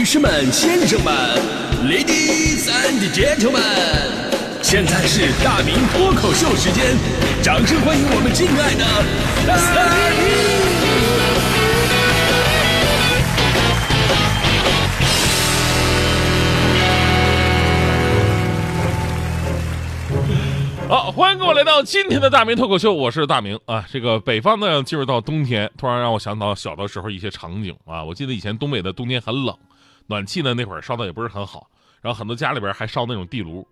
女士们、先生们，Ladies and Gentlemen，现在是大明脱口秀时间，掌声欢迎我们敬爱的大明！好，欢迎各位来到今天的大明脱口秀，我是大明啊。这个北方呢，进入到冬天，突然让我想到小的时候一些场景啊。我记得以前东北的冬天很冷，暖气呢那会儿烧的也不是很好，然后很多家里边还烧那种地炉。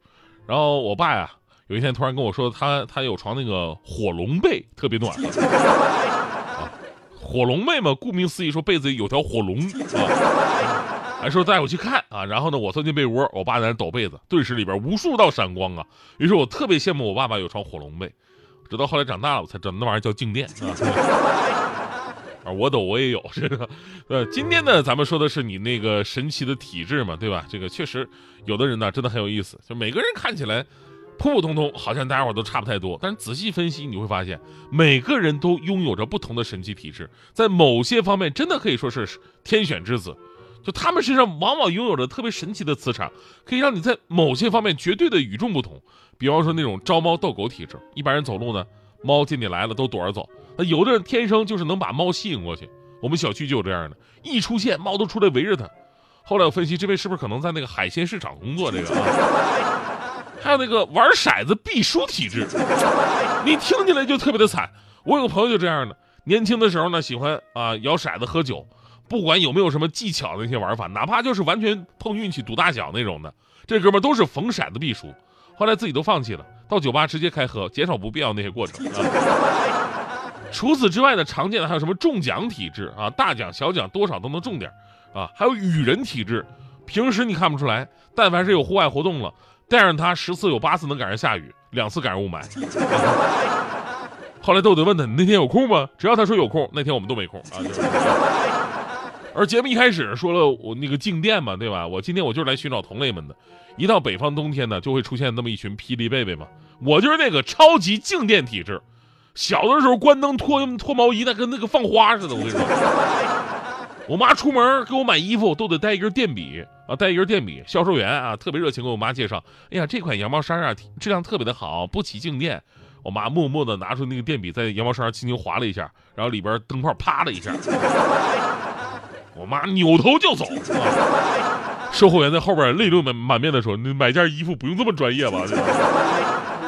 然后我爸呀，有一天突然跟我说，他他有床那个火龙被，特别暖和。啊，火龙被嘛，顾名思义，说被子里有条火龙啊。还说带我去看啊，然后呢，我钻进被窝，我爸在那抖被子，顿时里边无数道闪光啊。于是我特别羡慕我爸爸有床火龙被，直到后来长大了，我才知道那玩意儿叫静电啊。我抖我也有这个。呃，今天呢，咱们说的是你那个神奇的体质嘛，对吧？这个确实有的人呢，真的很有意思。就每个人看起来普普通通，好像大家伙都差不太多，但是仔细分析，你会发现每个人都拥有着不同的神奇体质，在某些方面真的可以说是天选之子。就他们身上往往拥有着特别神奇的磁场，可以让你在某些方面绝对的与众不同。比方说那种招猫逗狗体质，一般人走路呢，猫见你来了都躲着走。那有的人天生就是能把猫吸引过去。我们小区就有这样的，一出现猫都出来围着他。后来我分析，这位是不是可能在那个海鲜市场工作？这个啊，还有那个玩骰子必输体质，你听起来就特别的惨。我有个朋友就这样的，年轻的时候呢，喜欢啊摇骰子喝酒。不管有没有什么技巧的那些玩法，哪怕就是完全碰运气赌大小那种的，这哥们都是逢骰子必输。后来自己都放弃了，到酒吧直接开喝，减少不必要那些过程。啊除此之外呢，常见的还有什么中奖体质啊，大奖小奖多少都能中点啊，还有雨人体质，平时你看不出来，但凡是有户外活动了，带上他十次有八次能赶上下雨，两次赶上雾霾。后来豆豆问他，你那天有空吗？只要他说有空，那天我们都没空啊。而节目一开始说了我那个静电嘛，对吧？我今天我就是来寻找同类们的。一到北方冬天呢，就会出现那么一群霹雳贝贝嘛。我就是那个超级静电体质。小的时候关灯脱脱毛衣，那跟那个放花似的。我跟你说，我妈出门给我买衣服都得带一根电笔啊，带一根电笔。销售员啊特别热情，给我妈介绍。哎呀，这款羊毛衫啊质量特别的好，不起静电。我妈默默的拿出那个电笔，在羊毛衫上轻轻划了一下，然后里边灯泡啪的一下。我妈扭头就走，售货员在后边泪流满满面的说：“你买件衣服不用这么专业吧？”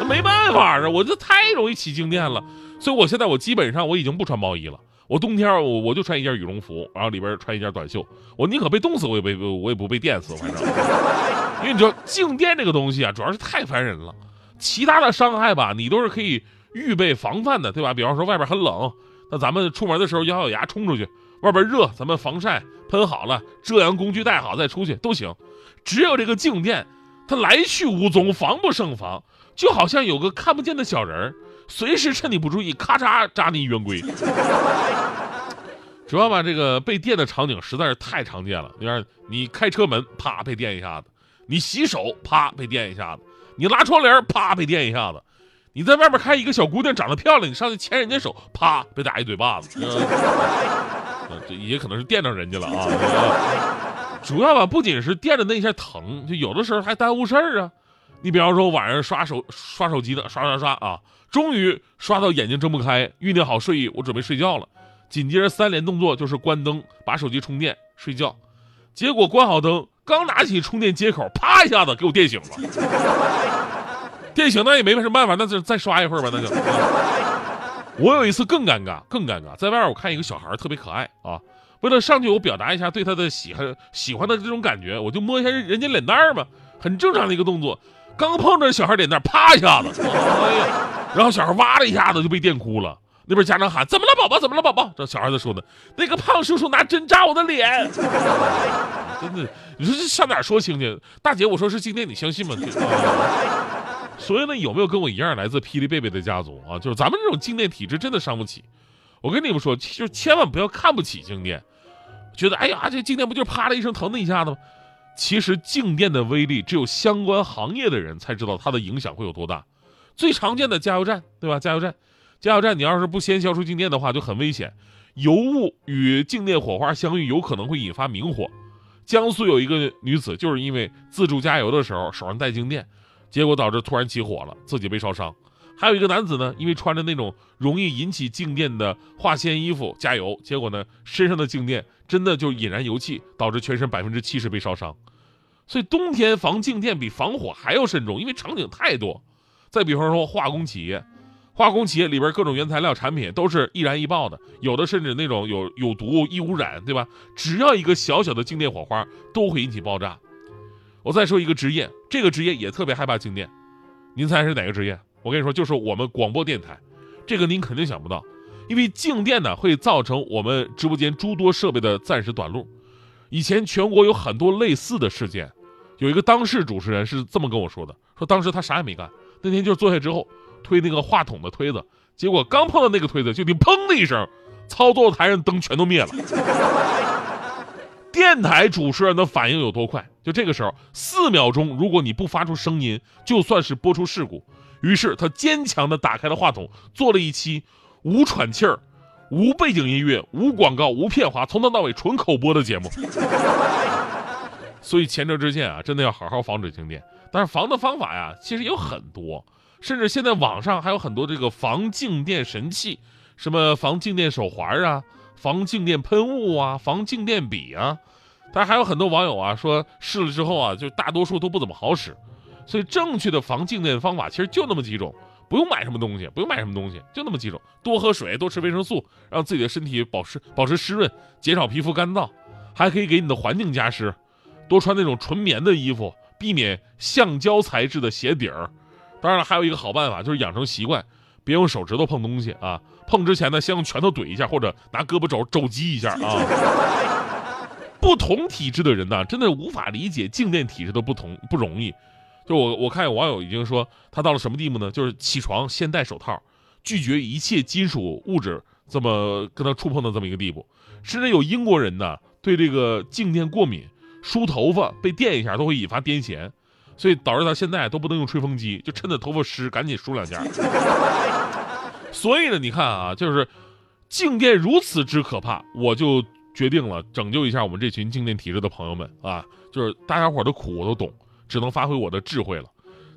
那没办法啊，我这太容易起静电了，所以我现在我基本上我已经不穿毛衣了。我冬天我我就穿一件羽绒服，然后里边穿一件短袖。我宁可被冻死，我也被我也不被电死，反正。因为你知道静电这个东西啊，主要是太烦人了。其他的伤害吧，你都是可以预备防范的，对吧？比方说外边很冷，那咱们出门的时候咬咬牙冲出去。外边热，咱们防晒喷好了，遮阳工具带好再出去都行。只有这个静电，它来去无踪，防不胜防，就好像有个看不见的小人儿，随时趁你不注意，咔嚓扎你圆规。主要吧，这个被电的场景实在是太常见了。你看，你开车门，啪被电一下子；你洗手，啪被电一下子；你拉窗帘，啪被电一下子；你在外面看一个小姑娘长得漂亮，你上去牵人家手，啪被打一嘴巴子。这也可能是电着人家了啊！主要吧，不仅是电的那一下疼，就有的时候还耽误事儿啊。你比方说晚上刷手刷手机的，刷刷刷啊，终于刷到眼睛睁不开，酝酿好睡意，我准备睡觉了。紧接着三连动作就是关灯、把手机充电、睡觉。结果关好灯，刚拿起充电接口，啪一下子给我电醒了。电醒那也没什么办法，那就再刷一会儿吧，那就。我有一次更尴尬，更尴尬，在外边我看一个小孩特别可爱啊，为了上去我表达一下对他的喜欢喜欢的这种感觉，我就摸一下人家脸蛋儿嘛，很正常的一个动作。刚碰着小孩脸蛋，啪一下子，哎呀，然后小孩哇的一下子就被电哭了。那边家长喊：“怎么了，宝宝？怎么了，宝宝？”这小孩子说的：“那个胖叔叔拿针扎我的脸。”真的，你说这上哪说清去？大姐，我说是静电，你相信吗？所以呢，有没有跟我一样来自霹雳贝贝的家族啊？就是咱们这种静电体质真的伤不起。我跟你们说，就千万不要看不起静电，觉得哎呀，这静电不就啪的一声疼的一下子吗？其实静电的威力，只有相关行业的人才知道它的影响会有多大。最常见的加油站，对吧？加油站，加油站，你要是不先消除静电的话，就很危险。油雾与静电火花相遇，有可能会引发明火。江苏有一个女子就是因为自助加油的时候手上带静电，结果导致突然起火了，自己被烧伤。还有一个男子呢，因为穿着那种容易引起静电的化纤衣服加油，结果呢身上的静电真的就引燃油气，导致全身百分之七十被烧伤。所以冬天防静电比防火还要慎重，因为场景太多。再比方说化工企业，化工企业里边各种原材料产品都是易燃易爆的，有的甚至那种有有毒、易污染，对吧？只要一个小小的静电火花都会引起爆炸。我再说一个职业，这个职业也特别害怕静电，您猜是哪个职业？我跟你说，就是我们广播电台，这个您肯定想不到，因为静电呢会造成我们直播间诸多设备的暂时短路。以前全国有很多类似的事件，有一个当事主持人是这么跟我说的：说当时他啥也没干，那天就是坐下之后推那个话筒的推子，结果刚碰到那个推子，就听砰的一声，操作台上灯全都灭了。电台主持人的反应有多快？就这个时候，四秒钟，如果你不发出声音，就算是播出事故。于是他坚强地打开了话筒，做了一期无喘气儿、无背景音乐、无广告、无片花，从头到尾纯口播的节目。所以前车之鉴啊，真的要好好防止静电。但是防的方法呀，其实有很多，甚至现在网上还有很多这个防静电神器，什么防静电手环啊、防静电喷雾啊、防静电笔啊。但还有很多网友啊说试了之后啊，就大多数都不怎么好使。所以，正确的防静电方法其实就那么几种，不用买什么东西，不用买什么东西，就那么几种：多喝水，多吃维生素，让自己的身体保持保持湿润，减少皮肤干燥，还可以给你的环境加湿。多穿那种纯棉的衣服，避免橡胶材质的鞋底儿。当然了，还有一个好办法，就是养成习惯，别用手指头碰东西啊。碰之前呢，先用拳头怼一下，或者拿胳膊肘肘击一下啊。不同体质的人呢，真的无法理解静电体质的不同，不容易。就我我看有网友已经说他到了什么地步呢？就是起床先戴手套，拒绝一切金属物质这么跟他触碰的这么一个地步。甚至有英国人呢对这个静电过敏，梳头发被电一下都会引发癫痫，所以导致他现在都不能用吹风机，就趁着头发湿赶紧梳两下。所以呢，你看啊，就是静电如此之可怕，我就决定了拯救一下我们这群静电体质的朋友们啊，就是大家伙的苦我都懂。只能发挥我的智慧了，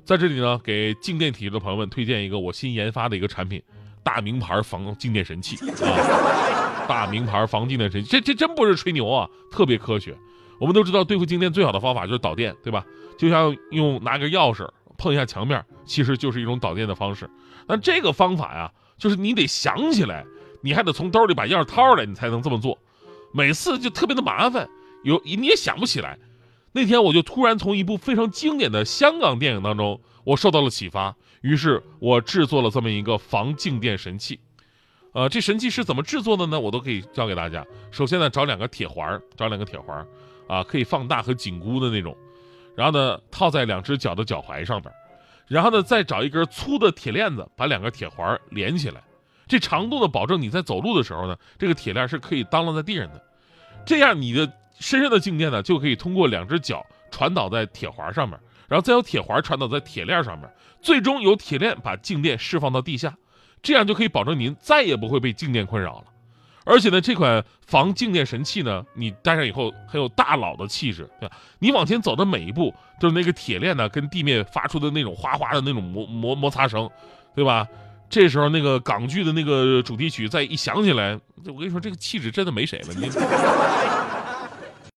在这里呢，给静电体质的朋友们推荐一个我新研发的一个产品，大名牌防静电神器啊！大名牌防静电神器，这这真不是吹牛啊，特别科学。我们都知道对付静电最好的方法就是导电，对吧？就像用拿个钥匙碰一下墙面，其实就是一种导电的方式。那这个方法呀，就是你得想起来，你还得从兜里把钥匙掏出来，你才能这么做。每次就特别的麻烦，有你也想不起来。那天我就突然从一部非常经典的香港电影当中，我受到了启发，于是我制作了这么一个防静电神器。呃，这神器是怎么制作的呢？我都可以教给大家。首先呢，找两个铁环，找两个铁环，啊，可以放大和紧箍的那种，然后呢，套在两只脚的脚踝上边，然后呢，再找一根粗的铁链子，把两个铁环连起来。这长度呢，保证你在走路的时候呢，这个铁链是可以当啷在地上的，这样你的。身上的静电呢，就可以通过两只脚传导在铁环上面，然后再由铁环传导在铁链上面，最终由铁链把静电释放到地下，这样就可以保证您再也不会被静电困扰了。而且呢，这款防静电神器呢，你戴上以后很有大佬的气质，对吧？你往前走的每一步，就是那个铁链呢跟地面发出的那种哗哗的那种摩摩摩擦声，对吧？这时候那个港剧的那个主题曲再一响起来，我跟你说，这个气质真的没谁了，你。